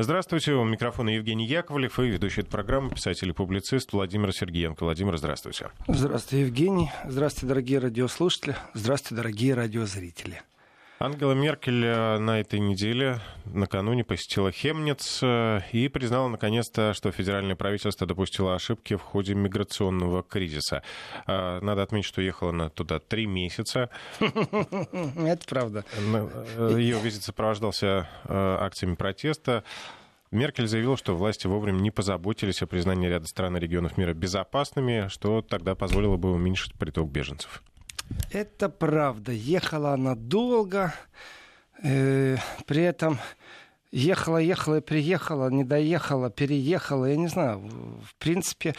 Здравствуйте, у микрофона Евгений Яковлев и ведущий этой программы писатель и публицист Владимир Сергеенко. Владимир, здравствуйте. Здравствуйте, Евгений. Здравствуйте, дорогие радиослушатели. Здравствуйте, дорогие радиозрители. Ангела Меркель э, на этой неделе накануне посетила Хемниц э, и признала наконец-то, что федеральное правительство допустило ошибки в ходе миграционного кризиса. Э, надо отметить, что ехала она туда три месяца. Это правда. Ее визит сопровождался акциями протеста. Меркель заявила, что власти вовремя не позаботились о признании ряда стран и регионов мира безопасными, что тогда позволило бы уменьшить приток беженцев. Это правда. Ехала она долго. Э, при этом ехала, ехала и приехала, не доехала, переехала. Я не знаю. В принципе,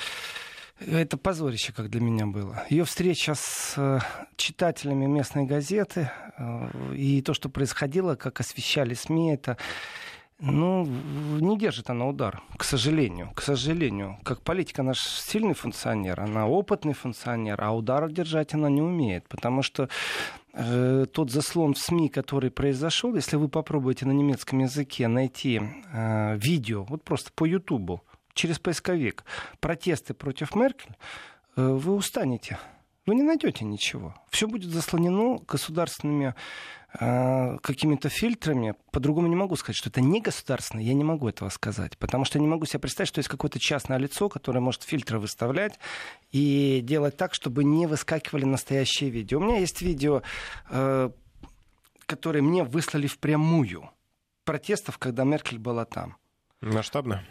это позорище, как для меня было. Ее встреча с э, читателями местной газеты э, и то, что происходило, как освещали СМИ, это ну, не держит она удар, к сожалению. К сожалению. Как политика наш сильный функционер, она опытный функционер, а удар держать она не умеет. Потому что э, тот заслон в СМИ, который произошел, если вы попробуете на немецком языке найти э, видео, вот просто по Ютубу, через поисковик, протесты против Меркель, э, вы устанете. Вы не найдете ничего. Все будет заслонено государственными э, какими-то фильтрами. По-другому не могу сказать, что это не государственное. Я не могу этого сказать. Потому что я не могу себе представить, что есть какое-то частное лицо, которое может фильтры выставлять и делать так, чтобы не выскакивали настоящие видео. У меня есть видео, э, которые мне выслали впрямую протестов, когда Меркель была там. Масштабно?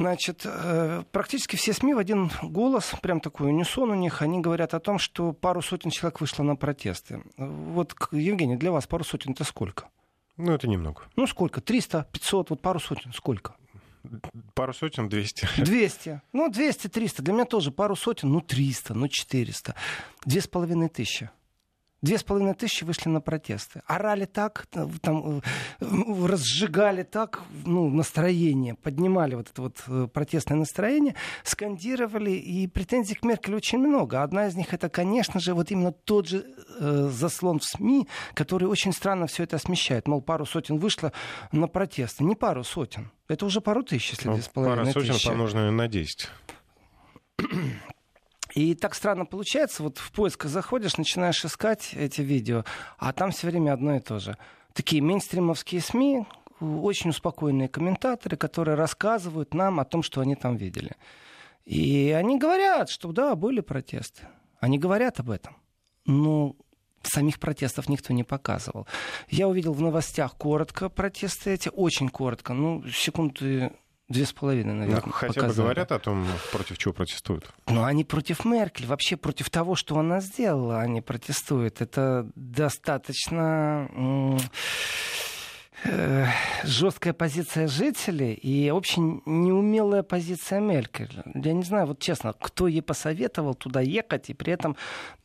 Значит, э, практически все СМИ в один голос, прям такой унисон у них, они говорят о том, что пару сотен человек вышло на протесты. Вот, Евгений, для вас пару сотен это сколько? Ну, это немного. Ну, сколько? 300, 500, вот пару сотен, сколько? Пару сотен, 200. 200. Ну, 200, 300. Для меня тоже пару сотен, ну, 300, ну, 400. Две с половиной тысячи. Две с половиной тысячи вышли на протесты. Орали так, там, э, разжигали так ну, настроение, поднимали вот это вот э, протестное настроение, скандировали, и претензий к Меркель очень много. Одна из них это, конечно же, вот именно тот же э, заслон в СМИ, который очень странно все это смещает. Мол, пару сотен вышло на протесты. Не пару сотен. Это уже пару тысяч, если ну, две с половиной тысячи. Пару сотен помноженное на 10. И так странно получается, вот в поиск заходишь, начинаешь искать эти видео, а там все время одно и то же. Такие мейнстримовские СМИ, очень успокоенные комментаторы, которые рассказывают нам о том, что они там видели. И они говорят, что да, были протесты. Они говорят об этом. Но самих протестов никто не показывал. Я увидел в новостях коротко протесты эти, очень коротко, ну, секунды Две с половиной, наверное. Ну, хотя показали. бы говорят о том, против чего протестуют. Ну, они против Меркель, вообще против того, что она сделала, они протестуют. Это достаточно э, жесткая позиция жителей и очень неумелая позиция Меркель. Я не знаю, вот честно, кто ей посоветовал туда ехать, и при этом,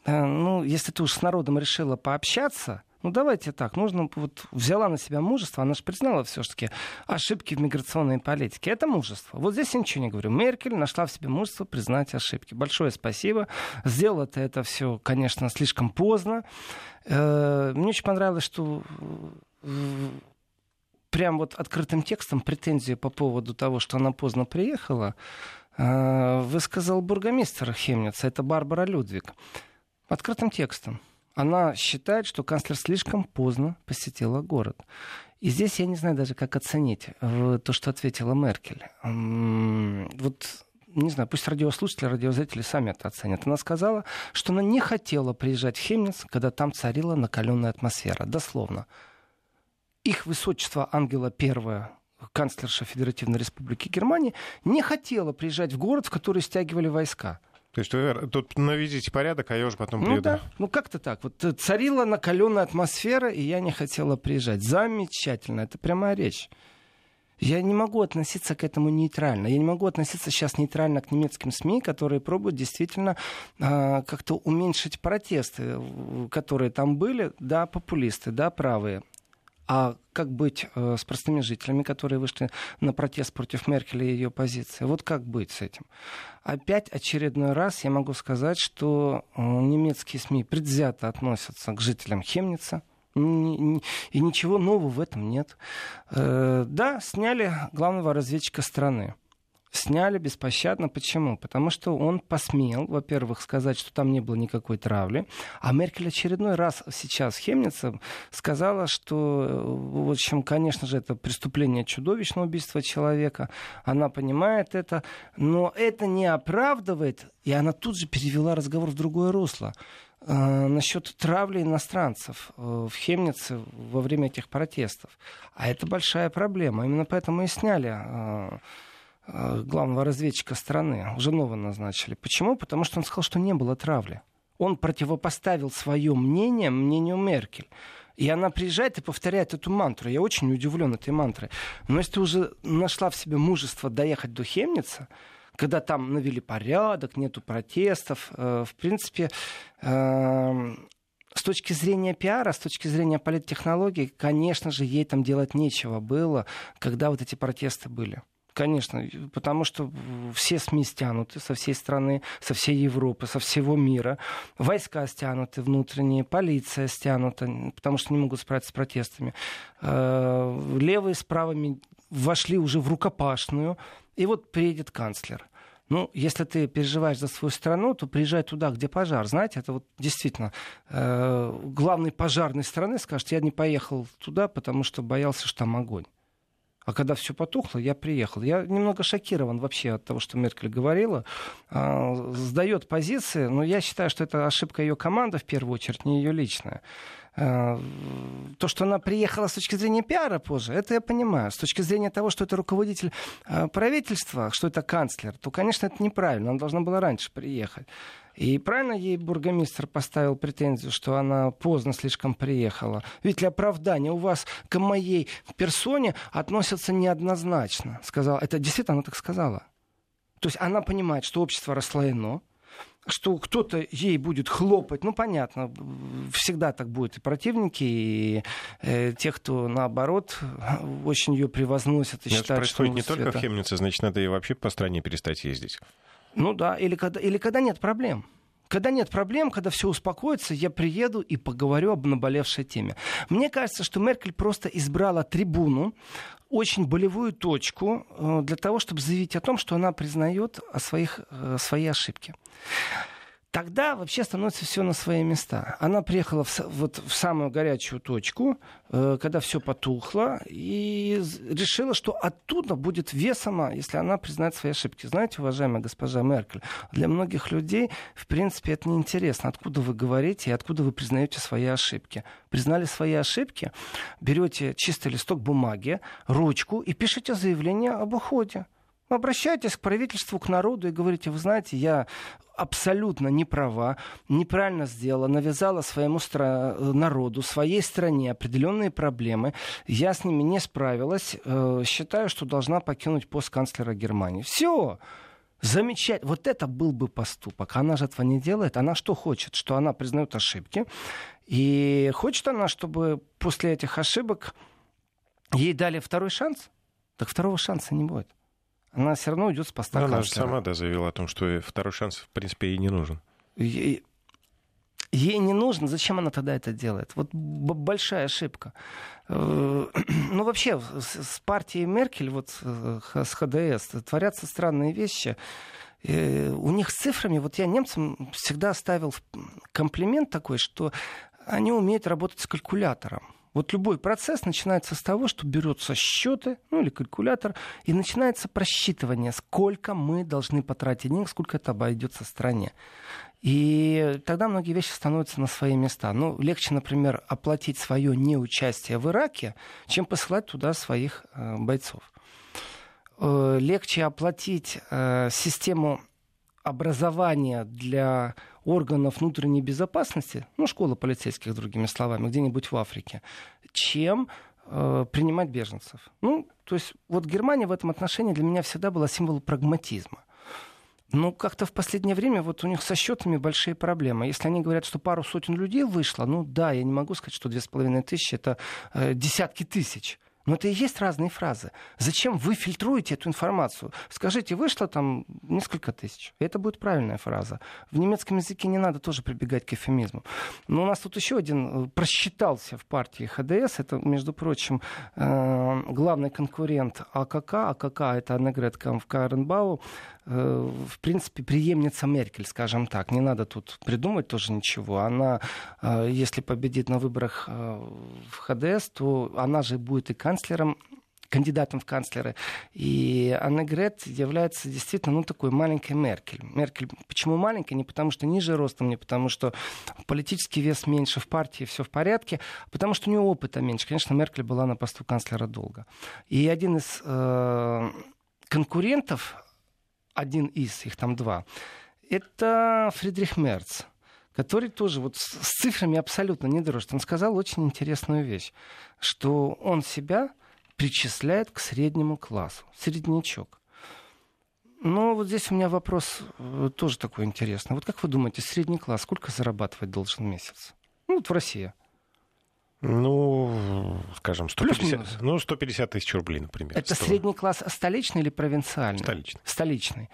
э, ну, если ты уж с народом решила пообщаться, ну давайте так, нужно вот взяла на себя мужество, она же признала все-таки ошибки в миграционной политике. Это мужество. Вот здесь я ничего не говорю. Меркель нашла в себе мужество признать ошибки. Большое спасибо. Сделала ты это все, конечно, слишком поздно. Э, мне очень понравилось, что э, прям вот открытым текстом претензии по поводу того, что она поздно приехала, э, высказал бургомистр Хемница, это Барбара Людвиг. Открытым текстом она считает, что канцлер слишком поздно посетила город. И здесь я не знаю даже, как оценить э, то, что ответила Меркель. Вот не знаю, пусть радиослушатели, радиозрители сами это оценят. Она сказала, что она не хотела приезжать в Хемниц, когда там царила накаленная атмосфера. Дословно. Их высочество Ангела I, канцлерша Федеративной Республики Германии, не хотела приезжать в город, в который стягивали войска. То есть вы тут наведите порядок, а я уже потом ну, приеду. Да. Ну как-то так. Вот э, царила накаленная атмосфера, и я не хотела приезжать. Замечательно. Это прямая речь. Я не могу относиться к этому нейтрально. Я не могу относиться сейчас нейтрально к немецким СМИ, которые пробуют действительно э, как-то уменьшить протесты, которые там были. Да, популисты, да, правые. А как быть э, с простыми жителями, которые вышли на протест против Меркель и ее позиции? Вот как быть с этим? Опять очередной раз я могу сказать, что э, немецкие СМИ предвзято относятся к жителям Хемница. И ничего нового в этом нет. Э, да, сняли главного разведчика страны сняли беспощадно. Почему? Потому что он посмел, во-первых, сказать, что там не было никакой травли. А Меркель очередной раз сейчас Хемница сказала, что, э, в общем, конечно же, это преступление чудовищного убийства человека. Она понимает это. Но это не оправдывает. И она тут же перевела разговор в другое русло э, насчет травли иностранцев э, в Хемнице во время этих протестов. А это большая проблема. Именно поэтому и сняли главного разведчика страны, нового назначили. Почему? Потому что он сказал, что не было травли. Он противопоставил свое мнение мнению Меркель. И она приезжает и повторяет эту мантру. Я очень удивлен этой мантрой. Но если ты уже нашла в себе мужество доехать до Хемница, когда там навели порядок, нету протестов, э, в принципе, э, с точки зрения пиара, с точки зрения политтехнологий, конечно же, ей там делать нечего было, когда вот эти протесты были. Конечно, потому что все СМИ стянуты со всей страны, со всей Европы, со всего мира. Войска стянуты внутренние, полиция стянута, потому что не могут справиться с протестами. Э, левые с правыми вошли уже в рукопашную. И вот приедет канцлер. Ну, если ты переживаешь за свою страну, то приезжай туда, где пожар. Знаете, это вот действительно э, главный пожарной страны скажет, я не поехал туда, потому что боялся, что там огонь. А когда все потухло, я приехал. Я немного шокирован вообще от того, что Меркель говорила. А, сдает позиции, но я считаю, что это ошибка ее команды в первую очередь, не ее личная. А, то, что она приехала с точки зрения пиара позже, это я понимаю. С точки зрения того, что это руководитель а, правительства, что это канцлер, то, конечно, это неправильно. Она должна была раньше приехать. И правильно ей бургомистр поставил претензию, что она поздно слишком приехала. Ведь для оправдания у вас к моей персоне относятся неоднозначно. Сказала. Это действительно она так сказала. То есть она понимает, что общество расслоено, что кто-то ей будет хлопать, ну понятно, всегда так будет и противники, и э, те, кто наоборот очень ее превозносят и Но считают, это происходит что не только в Хемнице, значит, надо и вообще по стране перестать ездить. Ну да, или когда, или когда нет проблем. Когда нет проблем, когда все успокоится, я приеду и поговорю об наболевшей теме. Мне кажется, что Меркель просто избрала трибуну, очень болевую точку э, для того, чтобы заявить о том, что она признает о своих, э, свои ошибки тогда вообще становится все на свои места. Она приехала в, вот в самую горячую точку, э, когда все потухло, и решила, что оттуда будет весомо, если она признает свои ошибки. Знаете, уважаемая госпожа Меркель, для многих людей, в принципе, это неинтересно, откуда вы говорите и откуда вы признаете свои ошибки. Признали свои ошибки, берете чистый листок бумаги, ручку и пишите заявление об уходе. Обращайтесь к правительству, к народу и говорите, вы знаете, я абсолютно не права, неправильно сделала, навязала своему стра- народу, своей стране определенные проблемы. Я с ними не справилась. Э, считаю, что должна покинуть пост канцлера Германии. Все. Замечательно. Вот это был бы поступок. Она же этого не делает. Она что хочет? Что она признает ошибки. И хочет она, чтобы после этих ошибок ей дали второй шанс? Так второго шанса не будет она все равно уйдет с поста Но она же сама да, заявила о том, что второй шанс, в принципе, ей не нужен. Ей, ей не нужен, зачем она тогда это делает? Вот большая ошибка. Э, ну, вообще, с партией Меркель, вот э, с ХДС, творятся странные вещи. Э, у них с цифрами, вот я немцам всегда ставил комплимент такой, что они умеют работать с калькулятором. Вот любой процесс начинается с того, что берутся счеты, ну или калькулятор, и начинается просчитывание, сколько мы должны потратить денег, сколько это обойдется стране. И тогда многие вещи становятся на свои места. Ну, легче, например, оплатить свое неучастие в Ираке, чем посылать туда своих э, бойцов. Э, легче оплатить э, систему образования для органов внутренней безопасности, ну, школа полицейских, другими словами, где-нибудь в Африке, чем э, принимать беженцев. Ну, то есть вот Германия в этом отношении для меня всегда была символом прагматизма. Но как-то в последнее время вот у них со счетами большие проблемы. Если они говорят, что пару сотен людей вышло, ну да, я не могу сказать, что две с половиной тысячи это э, десятки тысяч. Но это и есть разные фразы. Зачем вы фильтруете эту информацию? Скажите, вышло там несколько тысяч. Это будет правильная фраза. В немецком языке не надо тоже прибегать к эфемизму. Но у нас тут еще один э, просчитался в партии ХДС. Это, между прочим, э, главный конкурент АКК. АКК — это Аннегрет Камфкаренбау. Э, в принципе, преемница Меркель, скажем так. Не надо тут придумать тоже ничего. Она, если победит на выборах в ХДС, то она же будет и канцлером кандидатом в канцлеры. И Анна Грет является действительно ну, такой маленькой Меркель. Меркель почему маленькая? Не потому что ниже ростом, не потому что политический вес меньше в партии, все в порядке, а потому что у нее опыта меньше. Конечно, Меркель была на посту канцлера долго. И один из э, конкурентов, один из, их там два, это Фридрих Мерц который тоже вот с цифрами абсолютно не дрожит. Он сказал очень интересную вещь, что он себя причисляет к среднему классу, среднячок. Но вот здесь у меня вопрос э, тоже такой интересный. Вот как вы думаете, средний класс сколько зарабатывать должен в месяц? Ну, вот в России. Ну, скажем, 150, ну, 150 тысяч рублей, например. Это 100. средний класс столичный или провинциальный? Столичный. Столичный.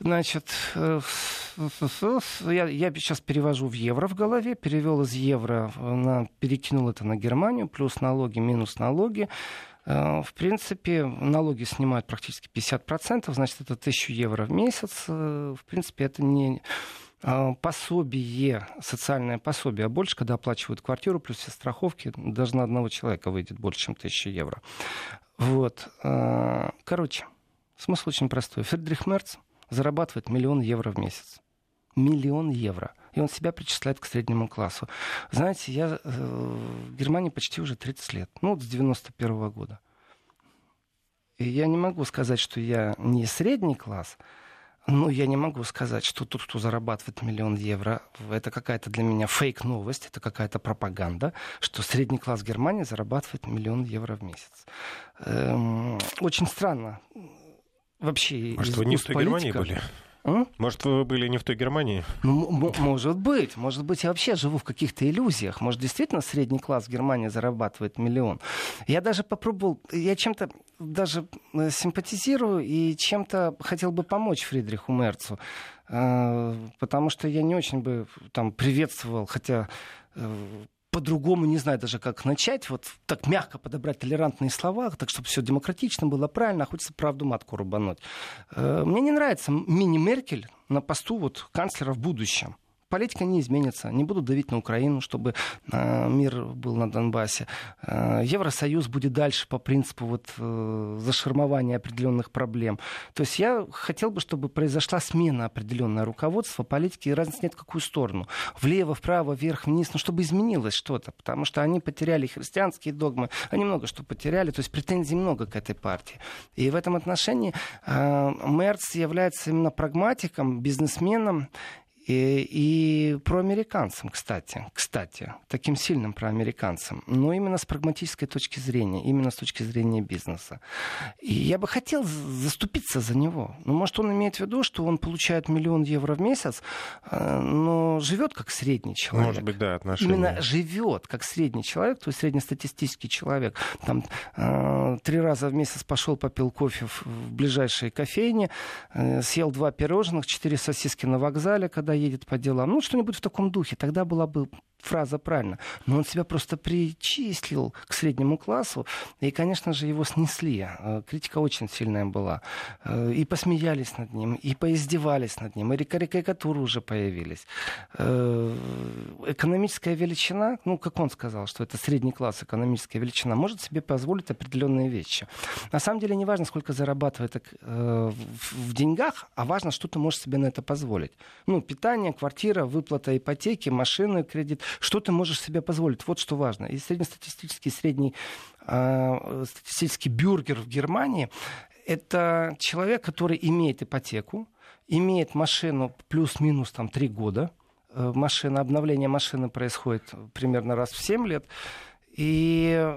Значит, э, я, я сейчас перевожу в евро в голове, перевел из евро, на, перекинул это на Германию, плюс налоги, минус налоги. Э, в принципе, налоги снимают практически 50%, значит, это 1000 евро в месяц. Э, в принципе, это не пособие, социальное пособие, а больше, когда оплачивают квартиру, плюс все страховки, даже на одного человека выйдет больше, чем 1000 евро. Вот. Короче, смысл очень простой. Фридрих Мерц – зарабатывает миллион евро в месяц. Миллион евро. И он себя причисляет к среднему классу. Знаете, я э, в Германии почти уже 30 лет. Ну, вот с 91 -го года. И я не могу сказать, что я не средний класс, но я не могу сказать, что тот, кто зарабатывает миллион евро, это какая-то для меня фейк-новость, это какая-то пропаганда, что средний класс Германии зарабатывает миллион евро в месяц. Эм, очень странно вообще Может, вы не в той Германии были? А? Может, вы были не в той Германии? Ну, может быть. Может быть, я вообще живу в каких-то иллюзиях. Может, действительно средний класс в Германии зарабатывает миллион. Я даже попробовал, я чем-то даже э, симпатизирую и чем-то хотел бы помочь Фридриху Мерцу. Э, потому что я не очень бы там приветствовал, хотя э, по-другому не знаю даже, как начать, вот так мягко подобрать толерантные слова, так, чтобы все демократично было, правильно, а хочется правду матку рубануть. Э, мне не нравится мини-Меркель на посту вот канцлера в будущем политика не изменится. Не будут давить на Украину, чтобы э, мир был на Донбассе. Э, Евросоюз будет дальше по принципу вот, э, заширмования определенных проблем. То есть я хотел бы, чтобы произошла смена определенного руководства политики, и разницы нет в какую сторону. Влево, вправо, вверх, вниз, ну, чтобы изменилось что-то. Потому что они потеряли христианские догмы, они много что потеряли. То есть претензий много к этой партии. И в этом отношении э, Мерц является именно прагматиком, бизнесменом, и, и проамериканцам, кстати, кстати, таким сильным проамериканцам, но именно с прагматической точки зрения, именно с точки зрения бизнеса. И я бы хотел заступиться за него. Ну, может, он имеет в виду, что он получает миллион евро в месяц, э, но живет как средний человек. Может быть, да, отношения. Именно живет как средний человек, то есть среднестатистический человек. Там э, три раза в месяц пошел, попил кофе в, в ближайшей кофейне, э, съел два пирожных, четыре сосиски на вокзале, когда едет по делам. Ну, что-нибудь в таком духе. Тогда была бы фраза правильно. Но он себя просто причислил к среднему классу, и, конечно же, его снесли. Э, критика очень сильная была. Э, и посмеялись над ним, и поиздевались над ним, и карикатуры уже появились. Э, экономическая величина, ну, как он сказал, что это средний класс, экономическая величина, может себе позволить определенные вещи. На самом деле не важно, сколько зарабатывает в деньгах, а важно, что ты можешь себе на это позволить. Ну, питание, квартира, выплата ипотеки, машины, кредит что ты можешь себе позволить? Вот что важно. И среднестатистический, средний э, статистический бюргер в Германии – это человек, который имеет ипотеку, имеет машину плюс-минус там три года. Э, машина, обновление машины происходит примерно раз в 7 лет. И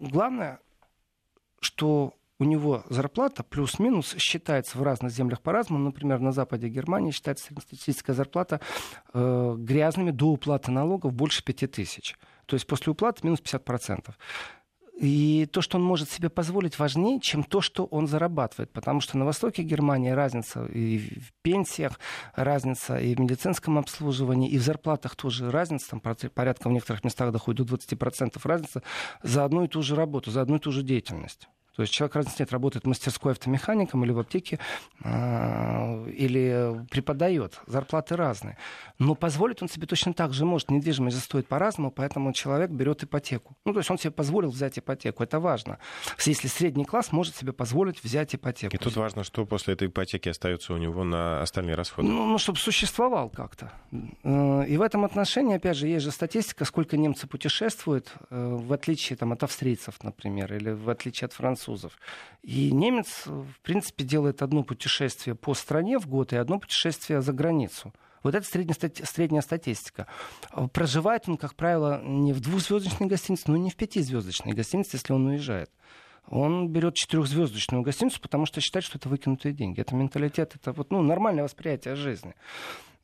главное, что у него зарплата плюс-минус считается в разных землях по-разному. Например, на западе Германии считается среднестатистическая зарплата э, грязными до уплаты налогов больше 5000. То есть после уплаты минус 50%. И то, что он может себе позволить, важнее, чем то, что он зарабатывает. Потому что на востоке Германии разница и в пенсиях, разница и в медицинском обслуживании, и в зарплатах тоже разница. Там порядка в некоторых местах доходит до 20% разница за одну и ту же работу, за одну и ту же деятельность. То есть человек разницы нет, работает мастерской автомехаником или в аптеке, э, или преподает. Зарплаты разные. Но позволить он себе точно так же может. Недвижимость стоит по-разному, поэтому человек берет ипотеку. Ну, то есть он себе позволил взять ипотеку. Это важно. Если средний класс может себе позволить взять ипотеку. И тут важно, что после этой ипотеки остается у него на остальные расходы. Ну, ну чтобы существовал как-то. Э, и в этом отношении, опять же, есть же статистика, сколько немцы путешествуют, э, в отличие там, от австрийцев, например, или в отличие от французов французов. И немец, в принципе, делает одно путешествие по стране в год и одно путешествие за границу. Вот это средняя статистика. Проживает он, как правило, не в двухзвездочной гостинице, но не в пятизвездочной гостинице, если он уезжает. Он берет четырехзвездочную гостиницу, потому что считает, что это выкинутые деньги. Это менталитет, это вот, ну, нормальное восприятие жизни.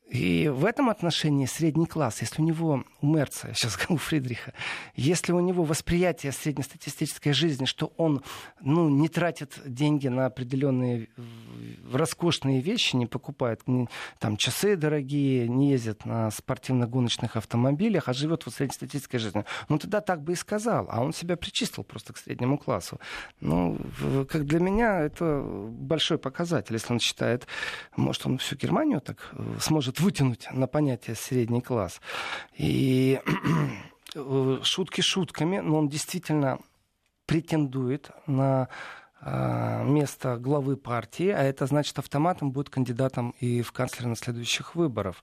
И в этом отношении средний класс, если у него, у Мерца, сейчас у Фридриха, если у него восприятие среднестатистической жизни, что он ну, не тратит деньги на определенные роскошные вещи, не покупает там, часы дорогие, не ездит на спортивно-гоночных автомобилях, а живет в среднестатистической жизни, ну тогда так бы и сказал, а он себя причистил просто к среднему классу. Ну, как для меня это большой показатель, если он считает, может, он всю Германию так э, вытянуть на понятие средний класс. И шутки шутками, но он действительно претендует на а, место главы партии, а это значит автоматом будет кандидатом и в канцлера на следующих выборах.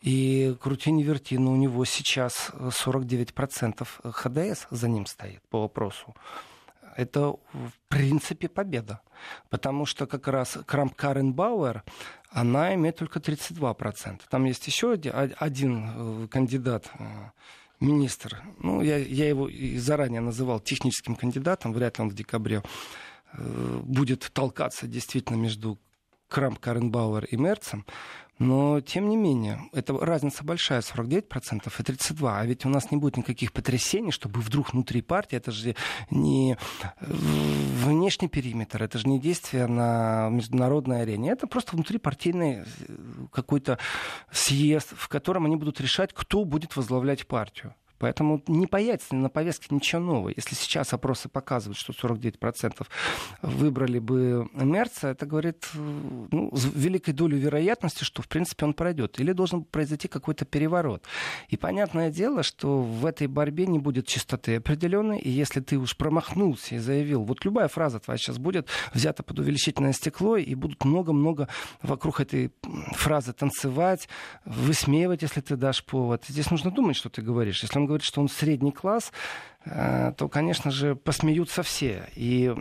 И крути не верти, но у него сейчас 49% ХДС за ним стоит по вопросу это в принципе победа. Потому что как раз Крамп Каренбауэр, она имеет только 32%. Там есть еще один э, кандидат, э, министр. Ну, я, я его заранее называл техническим кандидатом, вряд ли он в декабре э, будет толкаться действительно между Крамп Каренбауэр и Мерцем. Но, тем не менее, это разница большая, 49% и 32%. А ведь у нас не будет никаких потрясений, чтобы вдруг внутри партии, это же не внешний периметр, это же не действие на международной арене. Это просто внутрипартийный э, какой-то съезд, в котором они будут решать, кто будет возглавлять партию. Поэтому не появится на повестке ничего нового. Если сейчас опросы показывают, что 49% выбрали бы Мерца, это говорит ну, с великой долей вероятности, что в принципе он пройдет. Или должен произойти какой-то переворот. И понятное дело, что в этой борьбе не будет чистоты определенной. И если ты уж промахнулся и заявил, вот любая фраза твоя сейчас будет взята под увеличительное стекло, и будут много-много вокруг этой фразы танцевать, высмеивать, если ты дашь повод. Здесь нужно думать, что ты говоришь. Если он говорит, что он средний класс, э, то, конечно же, посмеются все. И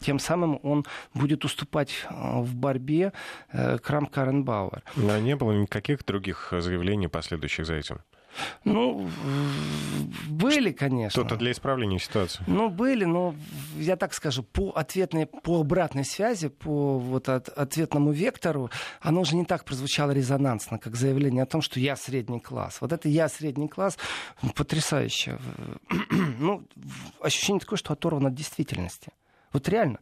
тем самым он будет уступать э, в борьбе э, Крам Каренбауэр. Но не было никаких других заявлений, последующих за этим? Ну, были, конечно. Что-то для исправления ситуации. Ну, были, но я так скажу, по ответной, по обратной связи, по вот от, ответному вектору, оно уже не так прозвучало резонансно, как заявление о том, что я средний класс. Вот это я средний класс потрясающе. ну, ощущение такое, что оторвано от действительности. Вот реально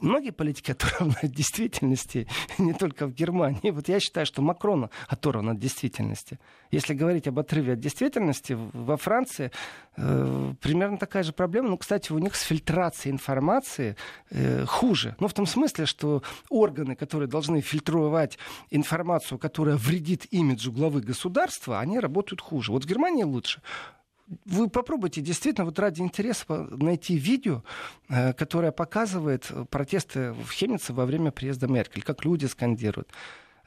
многие политики оторваны от действительности, не только в Германии. Вот я считаю, что Макрон оторван от действительности. Если говорить об отрыве от действительности, во Франции э, примерно такая же проблема. Ну, кстати, у них с фильтрацией информации э, хуже. Ну, в том смысле, что органы, которые должны фильтровать информацию, которая вредит имиджу главы государства, они работают хуже. Вот в Германии лучше вы попробуйте действительно вот ради интереса найти видео, э, которое показывает протесты в Хемнице во время приезда Меркель, как люди скандируют.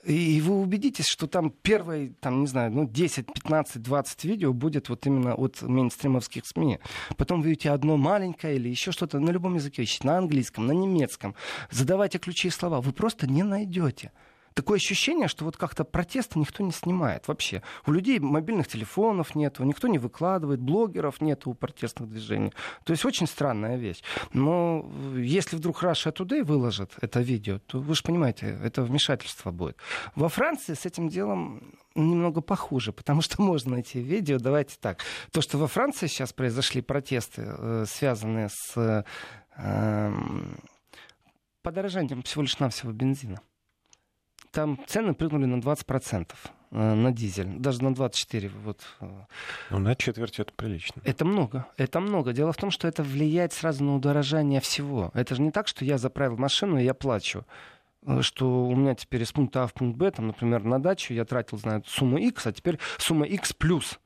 И вы убедитесь, что там первые, там, не знаю, ну, 10, 15, 20 видео будет вот именно от мейнстримовских СМИ. Потом вы видите одно маленькое или еще что-то на любом языке на английском, на немецком. Задавайте ключи и слова. Вы просто не найдете. Такое ощущение, что вот как-то протесты никто не снимает вообще. У людей мобильных телефонов нет, никто не выкладывает, блогеров нет у протестных движений. То есть очень странная вещь. Но если вдруг Russia Today выложит это видео, то вы же понимаете, это вмешательство будет. Во Франции с этим делом немного похуже, потому что можно найти видео. Давайте так. То, что во Франции сейчас произошли протесты, э, связанные с э, подорожанием всего лишь навсего бензина. Там цены прыгнули на 20% э, на дизель, даже на 24. Вот. Ну, на четверть это прилично. Это много, это много. Дело в том, что это влияет сразу на удорожание всего. Это же не так, что я заправил машину и я плачу. Э, что у меня теперь из пункта А в пункт Б, там, например, на дачу я тратил, знаю, сумму X, а теперь сумма X плюс.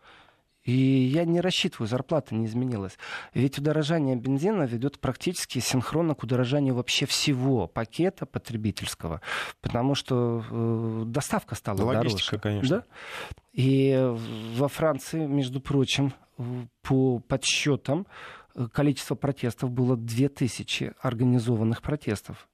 И я не рассчитываю, зарплата не изменилась. Ведь удорожание бензина ведет практически синхронно к удорожанию вообще всего пакета потребительского, потому что э, доставка стала Логистика, дороже. конечно. Да? И во Франции, между прочим, по подсчетам, э, количество протестов было 2000 организованных протестов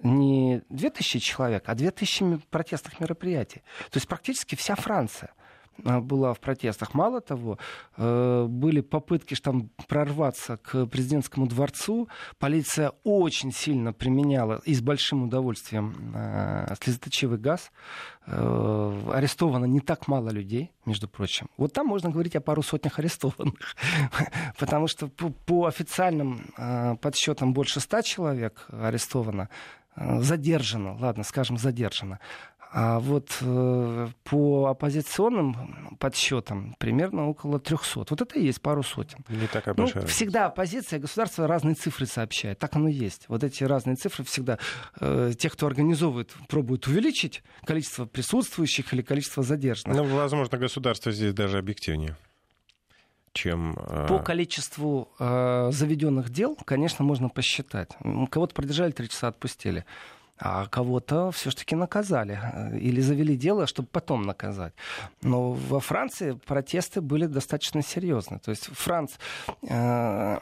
не 2000 человек, а 2000 протестных мероприятий. То есть практически вся Франция была в протестах. Мало того, э, были попытки там прорваться к президентскому дворцу. Полиция очень сильно применяла и с большим удовольствием э, слезоточивый газ. Э, арестовано не так мало людей, между прочим. Вот там можно говорить о пару сотнях арестованных. Потому что по официальным подсчетам больше ста человек арестовано задержано, ладно, скажем, задержано. А вот э, по оппозиционным подсчетам примерно около 300. Вот это и есть пару сотен. Не такая ну, большая. Всегда оппозиция, государство разные цифры сообщает. Так оно и есть. Вот эти разные цифры всегда э, те, кто организовывает, пробуют увеличить количество присутствующих или количество задержанных. Ну, возможно, государство здесь даже объективнее чем... Э, По количеству э, заведенных дел, конечно, можно посчитать. Кого-то продержали три часа, отпустили. А кого-то все-таки наказали э, или завели дело, чтобы потом наказать. Но во Франции протесты были достаточно серьезны. То есть Франц э,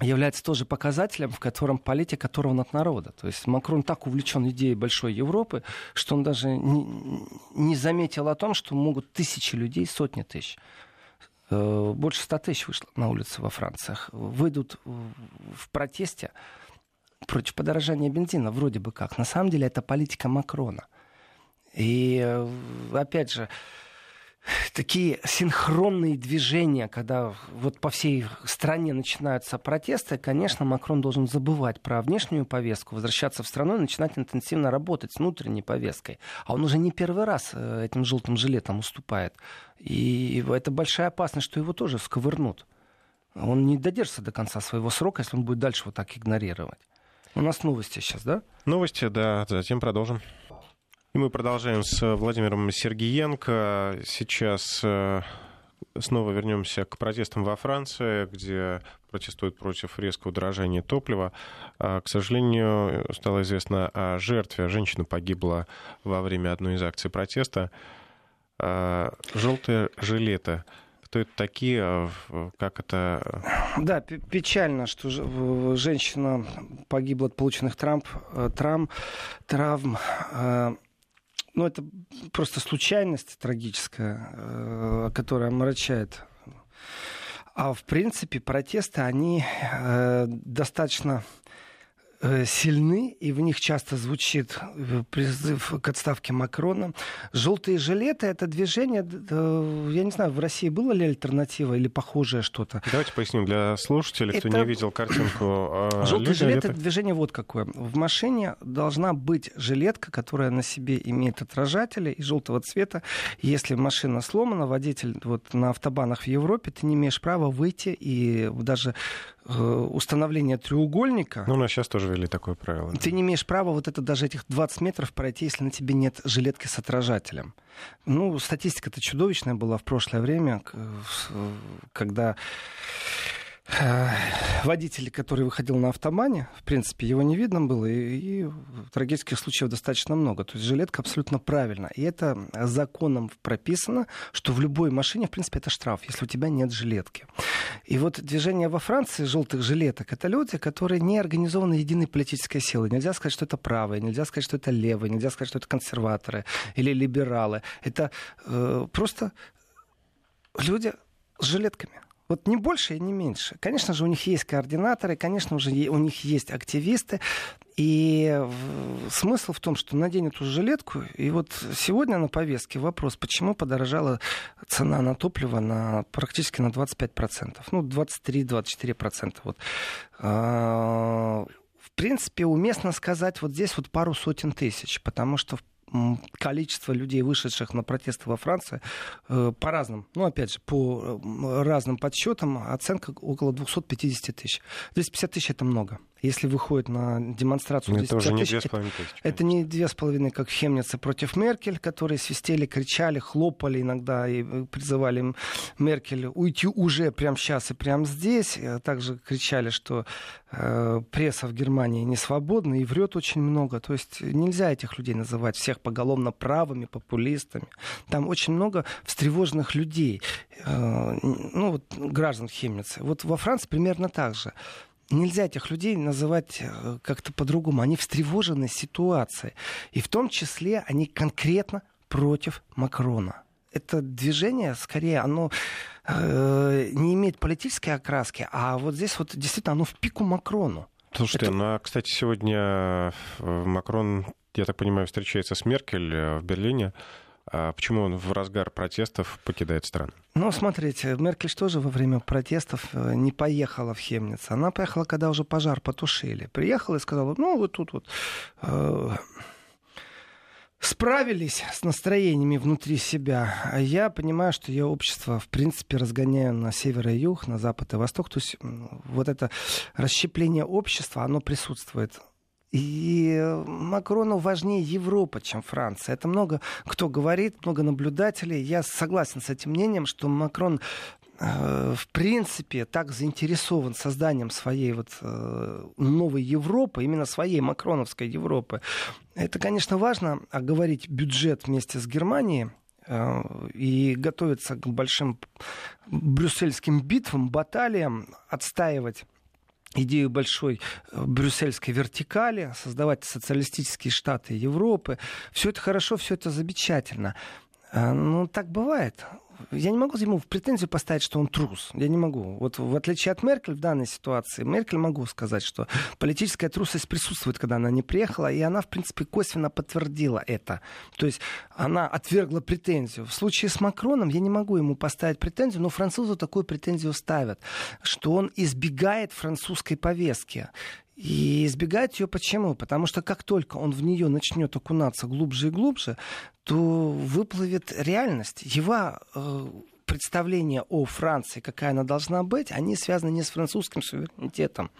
является тоже показателем, в котором политика оторвана от народа. То есть Макрон так увлечен идеей большой Европы, что он даже не, не заметил о том, что могут тысячи людей, сотни тысяч Э, больше 100 тысяч вышло на улицы во Франциях. Выйдут в протесте против подорожания бензина, вроде бы как. На самом деле это политика Макрона. И э, опять же, такие синхронные движения, когда вот по всей стране начинаются протесты, конечно, Макрон должен забывать про внешнюю повестку, возвращаться в страну и начинать интенсивно работать с внутренней повесткой. А он уже не первый раз э, этим желтым жилетом уступает. И это большая опасность, что его тоже сковырнут. Он не додержится до конца своего срока, если он будет дальше вот так игнорировать. У нас новости сейчас, да? Новости, да. Затем продолжим. И мы продолжаем с Владимиром Сергиенко. Сейчас э, снова вернемся к протестам во Франции, где протестуют против резкого удорожания топлива. А, к сожалению, стало известно о жертве. Женщина погибла во время одной из акций протеста. А, Желтые жилеты кто это такие, а, как это... Да, печально, что женщина погибла от полученных травм, э, травм, травм ну, это просто случайность трагическая, э, которая омрачает. А в принципе протесты, они э, достаточно Э, сильны, и в них часто звучит э, призыв к отставке Макрона. Желтые жилеты — это движение, э, я не знаю, в России было ли альтернатива или похожее что-то? Давайте поясним для слушателей, кто это... не видел картинку. Желтый жилет — это движение вот какое. В машине должна быть жилетка, которая на себе имеет отражатели и желтого цвета. Если машина сломана, водитель вот на автобанах в Европе, ты не имеешь права выйти и даже Э, установление треугольника... Ну, у нас сейчас тоже ввели такое правило. Ты не имеешь права вот это даже этих 20 метров пройти, если на тебе нет жилетки с отражателем. Ну, статистика-то чудовищная была в прошлое время, когда Э, водитель, который выходил на автобане, в принципе, его не видно было, и, и трагических случаев достаточно много. То есть жилетка абсолютно правильно. И это законом прописано, что в любой машине, в принципе, это штраф, если у тебя нет жилетки. И вот движение во Франции желтых жилеток — это люди, которые не организованы единой политической силой. Нельзя сказать, что это правые, нельзя сказать, что это левые, нельзя сказать, что это консерваторы или либералы. Это э, просто люди с жилетками. Вот не больше и не меньше. Конечно же, у них есть координаторы, конечно же, у них есть активисты. И смысл в том, что надень эту жилетку. И вот сегодня на повестке вопрос, почему подорожала цена на топливо на, практически на 25%. Ну, 23-24%. Вот. А, в принципе, уместно сказать вот здесь вот пару сотен тысяч, потому что количество людей, вышедших на протесты во Франции, э, по разным, ну, опять же, по разным подсчетам, оценка около 250 тысяч. 250 тысяч — это много если выходит на демонстрацию... Это уже не две с половиной тысячи. Это не две с половиной, как Хемницы против Меркель, которые свистели, кричали, хлопали иногда и э, призывали Меркель уйти уже прямо сейчас и прямо здесь. А также кричали, что э, пресса в Германии не свободна и врет очень много. То есть нельзя этих людей называть всех поголовно правыми, популистами. Там очень много встревоженных людей, э, ну вот граждан Хемницы. Вот во Франции примерно так же нельзя этих людей называть э, как-то по-другому. Они встревожены ситуацией. И в том числе они конкретно против Макрона. Это движение, скорее, оно э, не имеет политической окраски, а вот здесь вот действительно оно в пику Макрону. Слушайте, Это... ну а, кстати, сегодня э, Макрон, я так понимаю, встречается с Меркель э, в Берлине. А почему он в разгар протестов покидает страну? Ну, смотрите, Меркель тоже во время протестов э, не поехала в Хемниц. Она поехала, когда уже пожар потушили. Приехала и сказала, ну, вот тут вот э, справились с настроениями внутри себя. А я понимаю, что я общество, в принципе, разгоняю на север и юг, на запад и восток. То есть вот это расщепление общества, оно присутствует. И Макрону важнее Европа, чем Франция. Это много кто говорит, много наблюдателей. Я согласен с этим мнением, что Макрон э, в принципе так заинтересован созданием своей вот э, новой Европы, именно своей макроновской Европы. Это, конечно, важно оговорить бюджет вместе с Германией э, и готовиться к большим брюссельским битвам, баталиям, отстаивать идею большой э, брюссельской вертикали, создавать социалистические штаты Европы. Все это хорошо, все это замечательно. А, ну, так бывает я не могу ему в претензию поставить, что он трус. Я не могу. Вот в отличие от Меркель в данной ситуации, Меркель могу сказать, что политическая трусость присутствует, когда она не приехала, и она, в принципе, косвенно подтвердила это. То есть она отвергла претензию. В случае с Макроном я не могу ему поставить претензию, но французу такую претензию ставят, что он избегает французской повестки. И избегать ее почему? Потому что как только он в нее начнет окунаться глубже и глубже, то выплывет реальность. Его э, представления о Франции, какая она должна быть, они связаны не с французским суверенитетом.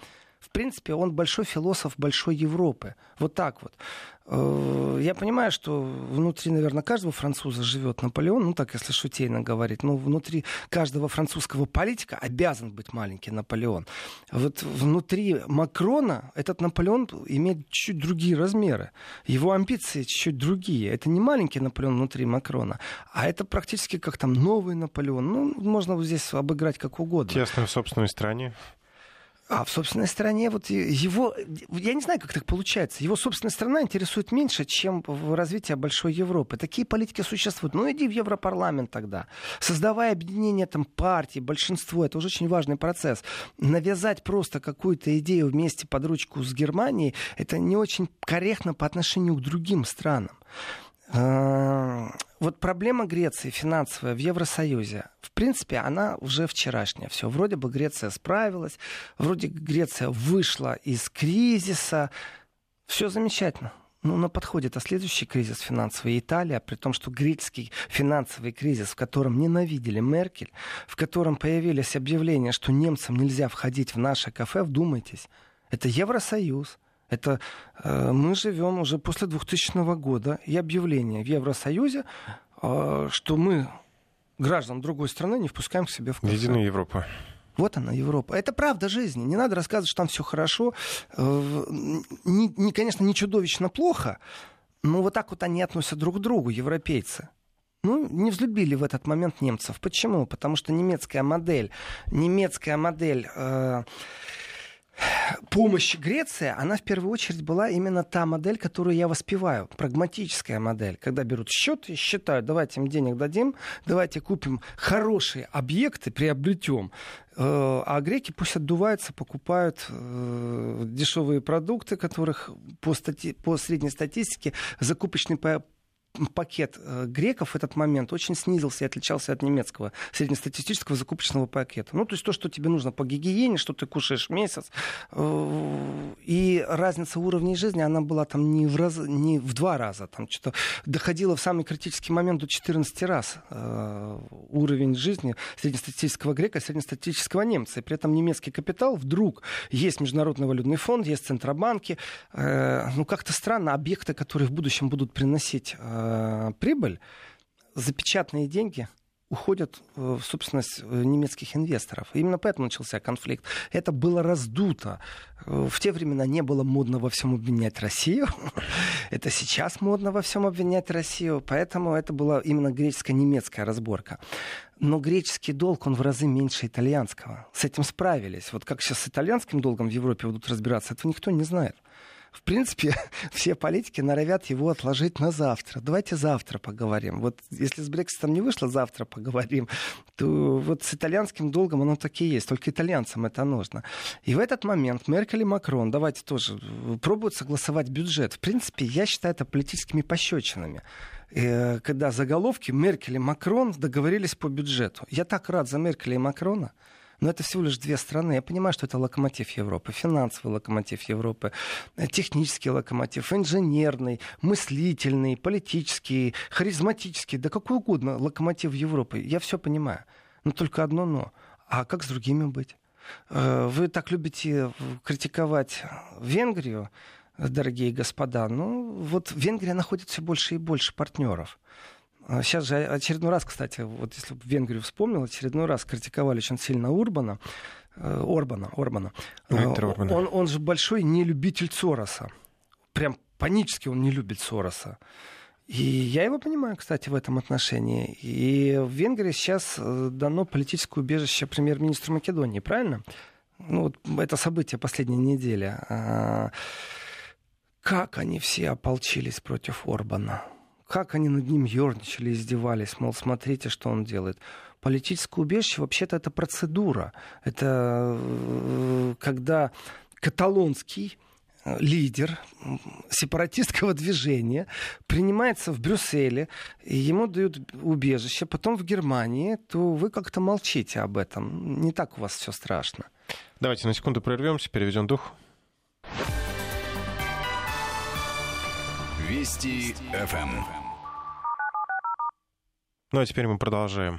В принципе, он большой философ большой Европы. Вот так вот. Э, я понимаю, что внутри, наверное, каждого француза живет Наполеон, ну так, если шутейно говорить, но внутри каждого французского политика обязан быть маленький Наполеон. Вот внутри Макрона этот Наполеон имеет чуть другие размеры. Его амбиции чуть другие. Это не маленький Наполеон внутри Макрона, а это практически как там новый Наполеон. Ну, можно вот здесь обыграть как угодно. Тесно в собственной стране. А в собственной стране вот его, я не знаю, как так получается, его собственная страна интересует меньше, чем развитие большой Европы. Такие политики существуют. Ну иди в Европарламент тогда. Создавая объединение там партий, большинство, это уже очень важный процесс. Навязать просто какую-то идею вместе под ручку с Германией, это не очень корректно по отношению к другим странам. А, вот проблема Греции финансовая в Евросоюзе, в принципе, она уже вчерашняя. Все, вроде бы Греция справилась, вроде Греция вышла из кризиса. Все замечательно. Ну, на подходе это следующий кризис финансовый Италия, при том, что греческий финансовый кризис, в котором ненавидели Меркель, в котором появились объявления, что немцам нельзя входить в наше кафе, вдумайтесь, это Евросоюз, это э, мы живем уже после 2000 года и объявление в Евросоюзе, э, что мы граждан другой страны не впускаем к себе в кафе. Единая Европа. Вот она, Европа. Это правда жизни. Не надо рассказывать, что там все хорошо. Э, не, не, конечно, не чудовищно плохо, но вот так вот они относятся друг к другу, европейцы. Ну, не взлюбили в этот момент немцев. Почему? Потому что немецкая модель, немецкая модель э, помощи Греции, она в первую очередь была именно та модель, которую я воспеваю. Прагматическая модель. Когда берут счет и считают, давайте им денег дадим, давайте купим хорошие объекты, приобретем. Э, а греки пусть отдуваются, покупают э, дешевые продукты, которых по, стати... по средней статистике закупочный пакет э, греков в этот момент очень снизился и отличался от немецкого среднестатистического закупочного пакета. Ну, то есть то, что тебе нужно по гигиене, что ты кушаешь месяц. Э, и разница уровней жизни, она была там не в, раз, не в два раза, там что-то доходило в самый критический момент до 14 раз э, уровень жизни среднестатистического грека, среднестатистического немца. И при этом немецкий капитал вдруг есть Международный валютный фонд, есть Центробанки. Ну, как-то странно, объекты, которые в будущем будут приносить Э, прибыль, запечатанные деньги уходят в собственность э, немецких инвесторов. Именно поэтому начался конфликт. Это было раздуто. Э, в те времена не было модно во всем обвинять Россию. это сейчас модно во всем обвинять Россию. Поэтому это была именно греческо-немецкая разборка. Но греческий долг, он в разы меньше итальянского. С этим справились. Вот как сейчас с итальянским долгом в Европе будут разбираться, этого никто не знает в принципе, все политики норовят его отложить на завтра. Давайте завтра поговорим. Вот если с Брекситом не вышло, завтра поговорим. То вот с итальянским долгом оно так и есть. Только итальянцам это нужно. И в этот момент Меркель и Макрон, давайте тоже, пробуют согласовать бюджет. В принципе, я считаю это политическими пощечинами э, когда заголовки Меркель и Макрон договорились по бюджету. Я так рад за Меркеля и Макрона. Но это всего лишь две страны. Я понимаю, что это локомотив Европы, финансовый локомотив Европы, э, технический локомотив, инженерный, мыслительный, политический, харизматический, да какой угодно локомотив Европы. Я все понимаю. Но только одно но. А как с другими быть? Э, вы так любите критиковать Венгрию, дорогие господа. Ну, вот Венгрия находит все больше и больше партнеров. Сейчас а, же очередной раз, кстати, вот если Венгрию вспомнил, очередной раз критиковали очень сильно Урбана, э, Орбана, Орбана. Виктор Орбана. Он, он же большой нелюбитель Сороса. Прям панически он не любит Сороса. И я его понимаю, кстати, в этом отношении. И в Венгрии сейчас э, дано политическое убежище премьер-министру Македонии, правильно? Ну, вот это событие последней недели. А, как они все ополчились против Орбана? Как они над ним ерничали, издевались, мол, смотрите, что он делает. Политическое убежище, вообще-то, это процедура. Это э, когда каталонский э, лидер сепаратистского движения принимается в Брюсселе, и ему дают убежище, потом в Германии, то вы как-то молчите об этом. Не так у вас все страшно. Давайте на секунду прервемся, переведем дух. Вести ФМ. Ну а теперь мы продолжаем.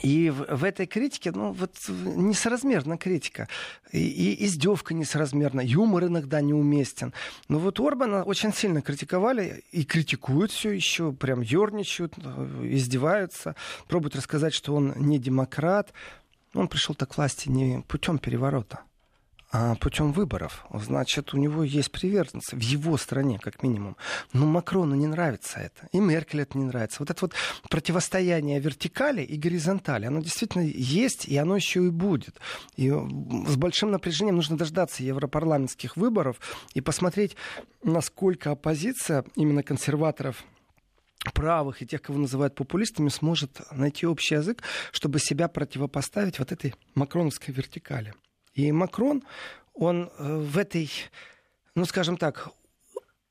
И в, в этой критике, ну, вот несоразмерна критика. И, и издевка несоразмерна, юмор иногда неуместен. Но вот Орбана очень сильно критиковали и критикуют все еще, прям ерничают, издеваются, пробуют рассказать, что он не демократ. Он пришел так к власти не путем переворота путем выборов. Значит, у него есть приверженцы в его стране, как минимум. Но Макрону не нравится это. И Меркель это не нравится. Вот это вот противостояние вертикали и горизонтали, оно действительно есть, и оно еще и будет. И с большим напряжением нужно дождаться европарламентских выборов и посмотреть, насколько оппозиция именно консерваторов правых и тех, кого называют популистами, сможет найти общий язык, чтобы себя противопоставить вот этой макроновской вертикали. И Макрон, он э, в этой, ну скажем так,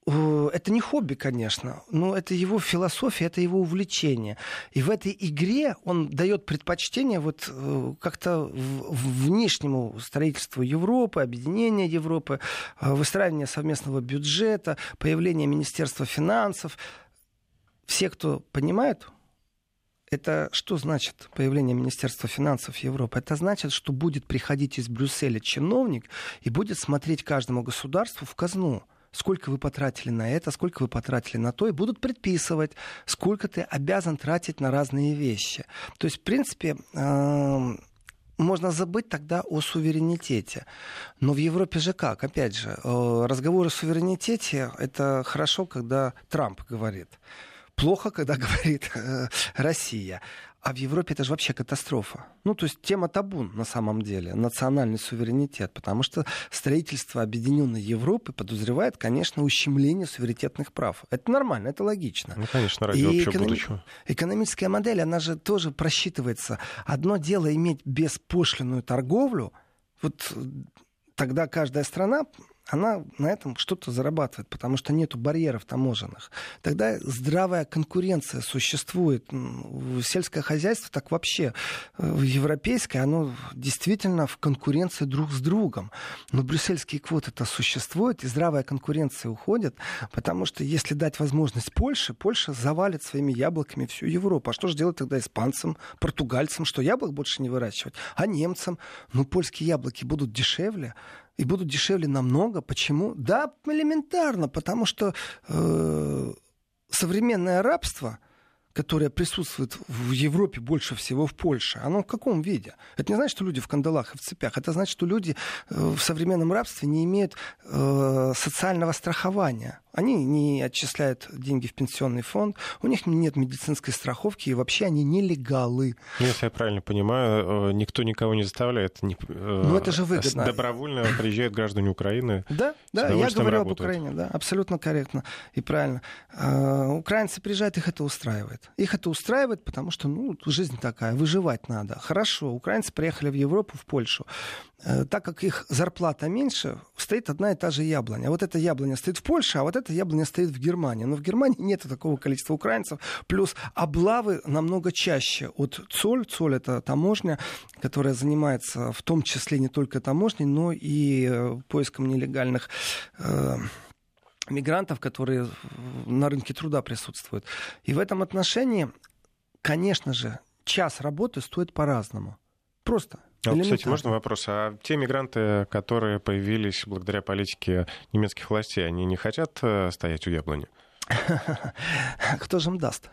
э, это не хобби, конечно, но это его философия, это его увлечение. И в этой игре он дает предпочтение вот э, как-то внешнему строительству Европы, объединения Европы, выстраивание совместного бюджета, появление Министерства финансов. Все, кто понимает, это что значит появление Министерства финансов Европы? Это значит, что будет приходить из Брюсселя чиновник и будет смотреть каждому государству в казну сколько вы потратили на это, сколько вы потратили на то, и будут предписывать, сколько ты обязан тратить на разные вещи. То есть, в принципе, эм, можно забыть тогда о суверенитете. Но в Европе же как? Опять же, э, разговоры о суверенитете — это хорошо, когда Трамп говорит. Плохо, когда говорит э, Россия. А в Европе это же вообще катастрофа. Ну, то есть тема табу на самом деле, национальный суверенитет, потому что строительство объединенной Европы подозревает, конечно, ущемление суверенитетных прав. Это нормально, это логично. Ну, конечно, ради И общего будущего. Экономическая модель, она же тоже просчитывается. Одно дело иметь беспошлинную торговлю, вот тогда каждая страна она на этом что-то зарабатывает, потому что нет барьеров таможенных. Тогда здравая конкуренция существует. Сельское хозяйство так вообще э, европейское, оно действительно в конкуренции друг с другом. Но брюссельские квоты-то существуют, и здравая конкуренция уходит, потому что если дать возможность Польше, Польша завалит своими яблоками всю Европу. А что же делать тогда испанцам, португальцам, что яблок больше не выращивать? А немцам? Ну, польские яблоки будут дешевле, и будут дешевле намного. Почему? Да, элементарно, потому что э, современное рабство которое присутствует в Европе больше всего в Польше, оно в каком виде? Это не значит, что люди в кандалах и в цепях. Это значит, что люди э, в современном рабстве не имеют э, социального страхования. Они не отчисляют деньги в пенсионный фонд, у них нет медицинской страховки, и вообще они нелегалы. Ну, если я правильно понимаю, э, никто никого не заставляет. Не, ну, это же выгодно. Добровольно приезжают граждане Украины. Да, да, я говорю работают. об Украине, да, абсолютно корректно и правильно. Украинцы приезжают, их это устраивает. Их это устраивает, потому что, ну, жизнь такая, выживать надо. Хорошо, украинцы приехали в Европу, в Польшу. Э, так как их зарплата меньше, стоит одна и та же яблоня. Вот эта яблоня стоит в Польше, а вот эта яблоня стоит в Германии. Но в Германии нет такого количества украинцев. Плюс облавы намного чаще от ЦОЛь. ЦОЛь — это таможня, которая занимается в том числе не только таможней, но и э, поиском нелегальных э, мигрантов, которые на рынке труда присутствуют. И в этом отношении, конечно же, час работы стоит по-разному. Просто. А, кстати, можно вопрос? А те мигранты, которые появились благодаря политике немецких властей, они не хотят э, стоять у яблони? Кто же им даст?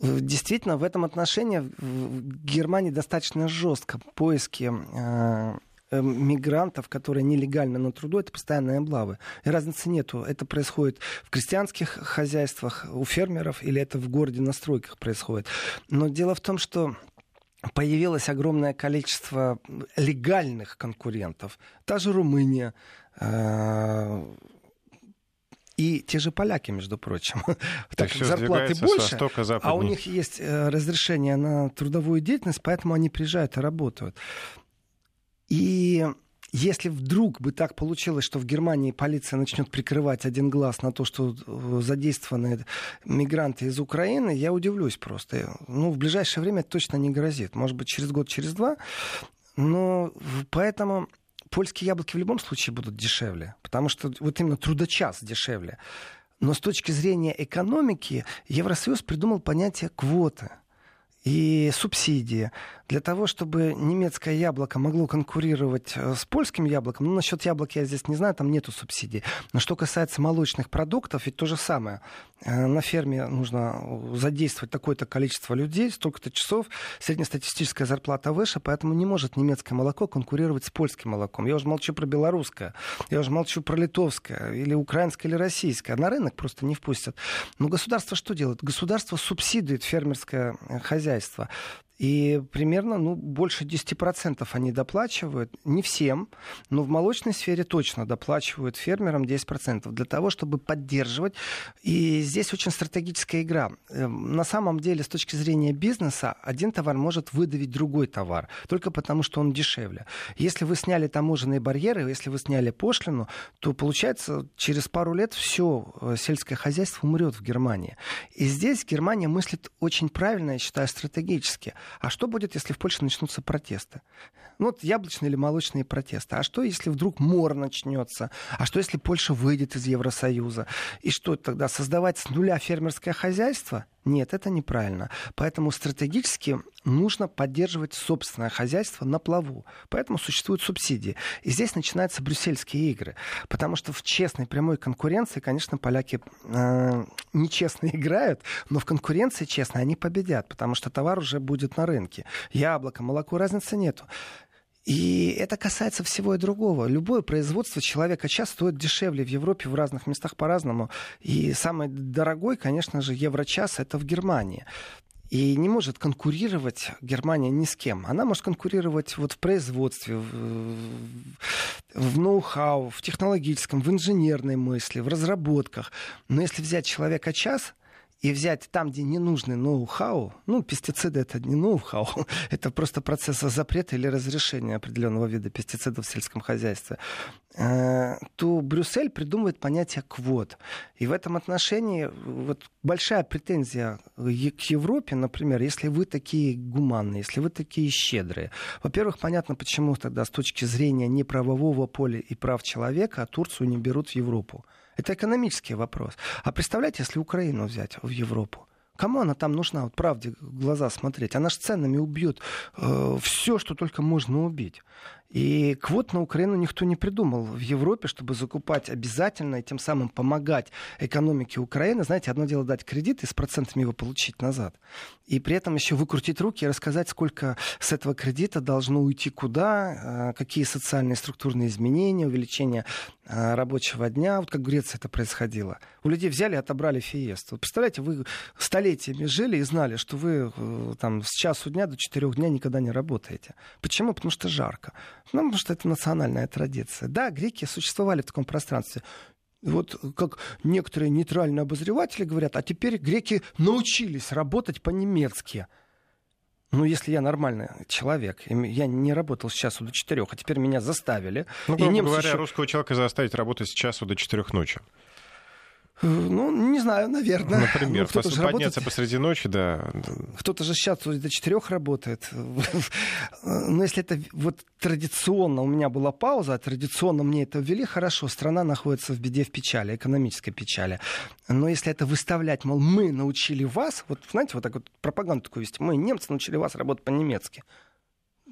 Действительно, в этом отношении в Германии достаточно жестко поиски э, Эм, мигрантов, которые нелегально на труду, это постоянные облавы. И разницы нету. Это происходит в крестьянских хозяйствах, у фермеров, или это в городе на стройках происходит. Но дело в том, что появилось огромное количество легальных конкурентов. Та же Румыния, э, и те же поляки, между прочим. так как зарплаты больше, а у них есть э, разрешение на трудовую деятельность, поэтому они приезжают и работают. И если вдруг бы так получилось, что в Германии полиция начнет прикрывать один глаз на то, что э, задействованы мигранты из Украины, я удивлюсь просто. Ну, в ближайшее время это точно не грозит. Может быть, через год, через два. Но поэтому польские яблоки в любом случае будут дешевле. Потому что вот именно трудочас дешевле. Но с точки зрения экономики Евросоюз придумал понятие квоты и субсидии для того, чтобы немецкое яблоко могло конкурировать э, с польским яблоком, ну, насчет яблок я здесь не знаю, там нету субсидий. Но что касается молочных продуктов, ведь то же самое. Э, на ферме нужно э, задействовать такое-то количество людей, столько-то часов, среднестатистическая зарплата выше, поэтому не может немецкое молоко конкурировать с польским молоком. Я уже молчу про белорусское, я уже молчу про литовское, или украинское, или российское. На рынок просто не впустят. Но государство что делает? Государство субсидирует фермерское хозяйство. И примерно ну, больше 10% они доплачивают. Не всем, но в молочной сфере точно доплачивают фермерам 10% для того, чтобы поддерживать. И здесь очень стратегическая игра. Эм, на самом деле, с точки зрения бизнеса, один товар может выдавить другой товар, только потому, что он дешевле. Если вы сняли таможенные барьеры, если вы сняли пошлину, то, получается, через пару лет все э, сельское хозяйство умрет в Германии. И здесь Германия мыслит очень правильно, я считаю, стратегически – а что будет, если в Польше начнутся протесты? Ну, вот яблочные или молочные протесты. А что, если вдруг мор начнется? А что, если Польша выйдет из Евросоюза? И что тогда, создавать с нуля фермерское хозяйство – Нет, это неправильно. Поэтому стратегически нужно поддерживать собственное хозяйство на плаву. Поэтому существуют субсидии. И здесь начинаются брюссельские игры. Потому что в честной прямой конкуренции, конечно, поляки э, нечестно играют, но в конкуренции честно они победят, потому что товар уже будет на рынке. Яблоко, молоко, разницы нету. И это касается всего и другого. Любое производство человека час стоит дешевле в Европе, в разных местах по-разному. И самый дорогой, конечно же, еврочас это в Германии. И не может конкурировать Германия ни с кем. Она может конкурировать вот в производстве, в, в ноу-хау, в технологическом, в инженерной мысли, в разработках. Но если взять человека час, и взять там, где не нужны ноу-хау, ну, пестициды это не ноу-хау, это просто процесс запрета или разрешения определенного вида пестицидов в сельском хозяйстве, э, то Брюссель придумывает понятие квот. И в этом отношении вот большая претензия к Европе, например, если вы такие гуманные, если вы такие щедрые. Во-первых, понятно, почему тогда с точки зрения неправового поля и прав человека Турцию не берут в Европу. Это экономический вопрос. А представляете, если Украину взять в Европу? Кому она там нужна? Вот правде глаза смотреть. Она же ценами убьет э, все, что только можно убить. И квот на Украину никто не придумал в Европе, чтобы закупать обязательно и тем самым помогать экономике Украины. Знаете, одно дело дать кредит и с процентами его получить назад. И при этом еще выкрутить руки и рассказать, сколько с этого кредита должно уйти куда, э, какие социальные структурные изменения, увеличение э, рабочего дня. Вот как в Греции это происходило. У людей взяли и отобрали фиесту. Представляете, вы столетиями жили и знали, что вы э, там с часу дня до четырех дня никогда не работаете. Почему? Потому что жарко. Ну, потому что это национальная традиция. Да, греки существовали в таком пространстве. Вот как некоторые нейтральные обозреватели говорят, а теперь греки научились работать по-немецки. Ну, если я нормальный человек, я не работал с часу до четырех, а теперь меня заставили. Ну, грубо говоря, еще... русского человека заставить работать с часу до четырех ночи. Ну, не знаю, наверное. Например, ну, подняться работает... посреди ночи, да. Кто-то же сейчас до четырех работает. Но если это вот традиционно у меня была пауза, а традиционно мне это ввели, хорошо, страна находится в беде, в печали, экономической печали. Но если это выставлять, мол, мы научили вас, вот знаете, вот так вот пропаганду такую вести, мы, немцы, научили вас работать по-немецки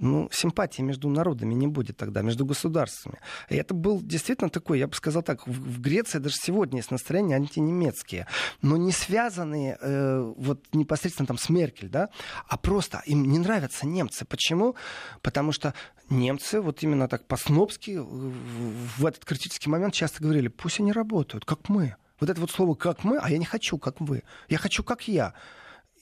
ну, симпатии между народами не будет тогда, между государствами. И это был действительно такой, я бы сказал так, в, в Греции даже сегодня есть настроения антинемецкие, но не связанные э, вот непосредственно там с Меркель, да, а просто им не нравятся немцы. Почему? Потому что немцы вот именно так по-снобски в этот критический момент часто говорили, пусть они работают, как мы. Вот это вот слово «как мы», а я не хочу, как вы. Я хочу, как я.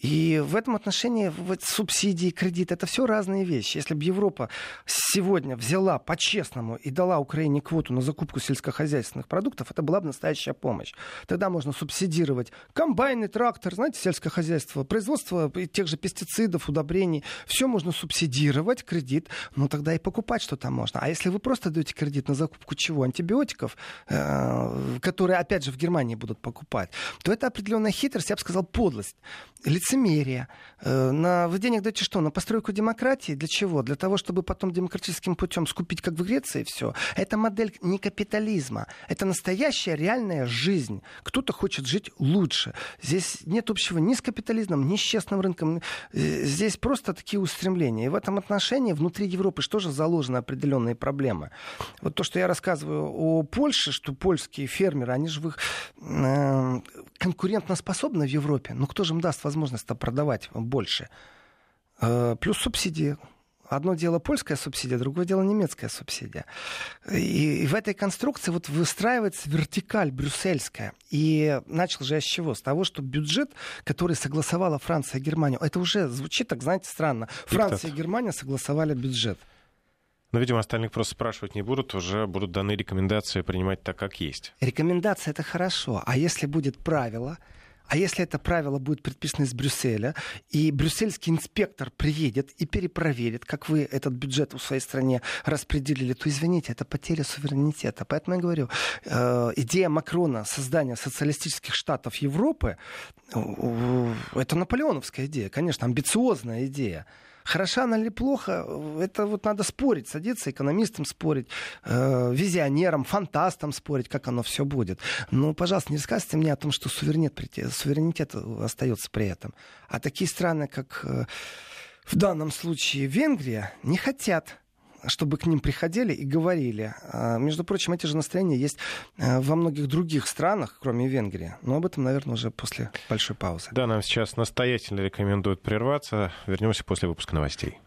И в этом отношении вот, субсидии, кредит, это все разные вещи. Если бы Европа сегодня взяла по-честному и дала Украине квоту на закупку сельскохозяйственных продуктов, это была бы настоящая помощь. Тогда можно субсидировать комбайны, трактор, знаете, сельское хозяйство, производство тех же пестицидов, удобрений. Все можно субсидировать, кредит, но тогда и покупать что-то можно. А если вы просто даете кредит на закупку чего? Антибиотиков, э, которые, опять же, в Германии будут покупать, то это определенная хитрость, я бы сказал, подлость лицемерие. Э, на, вы денег даете что? На постройку демократии? Для чего? Для того, чтобы потом демократическим путем скупить, как в Греции, все. Это модель не капитализма. Это настоящая реальная жизнь. Кто-то хочет жить лучше. Здесь нет общего ни с капитализмом, ни с честным рынком. Э, здесь просто такие устремления. И в этом отношении внутри Европы что же заложены определенные проблемы? Вот то, что я рассказываю о Польше, что польские фермеры, они же в их, э, конкурентоспособны в Европе. Но кто же им даст возможность продавать больше. Э, плюс субсидии. Одно дело польская субсидия, другое дело немецкая субсидия. И в этой конструкции вот выстраивается вертикаль брюссельская. И начал же я с чего? С того, что бюджет, который согласовала Франция и Германия, это уже звучит так, знаете, странно. Франция и Германия согласовали бюджет. Но, видимо, остальных просто спрашивать не будут, уже будут даны рекомендации принимать так, как есть. Рекомендация это хорошо. А если будет правило, а если это правило будет предписано из Брюсселя, и брюссельский инспектор приедет и перепроверит, как вы этот бюджет в своей стране распределили, то, извините, это потеря суверенитета. Поэтому я говорю, э, идея Макрона создания социалистических штатов Европы, э, это наполеоновская идея, конечно, амбициозная идея. Хороша она или плохо, это вот надо спорить, садиться экономистам спорить, э, визионерам, фантастам спорить, как оно все будет. Но, пожалуйста, не рассказывайте мне о том, что суверенитет, суверенитет остается при этом. А такие страны, как э, в данном случае Венгрия, не хотят чтобы к ним приходили и говорили. А, между прочим, эти же настроения есть э, во многих других странах, кроме Венгрии. Но об этом, наверное, уже после большой паузы. Да, нам сейчас настоятельно рекомендуют прерваться. Вернемся после выпуска новостей.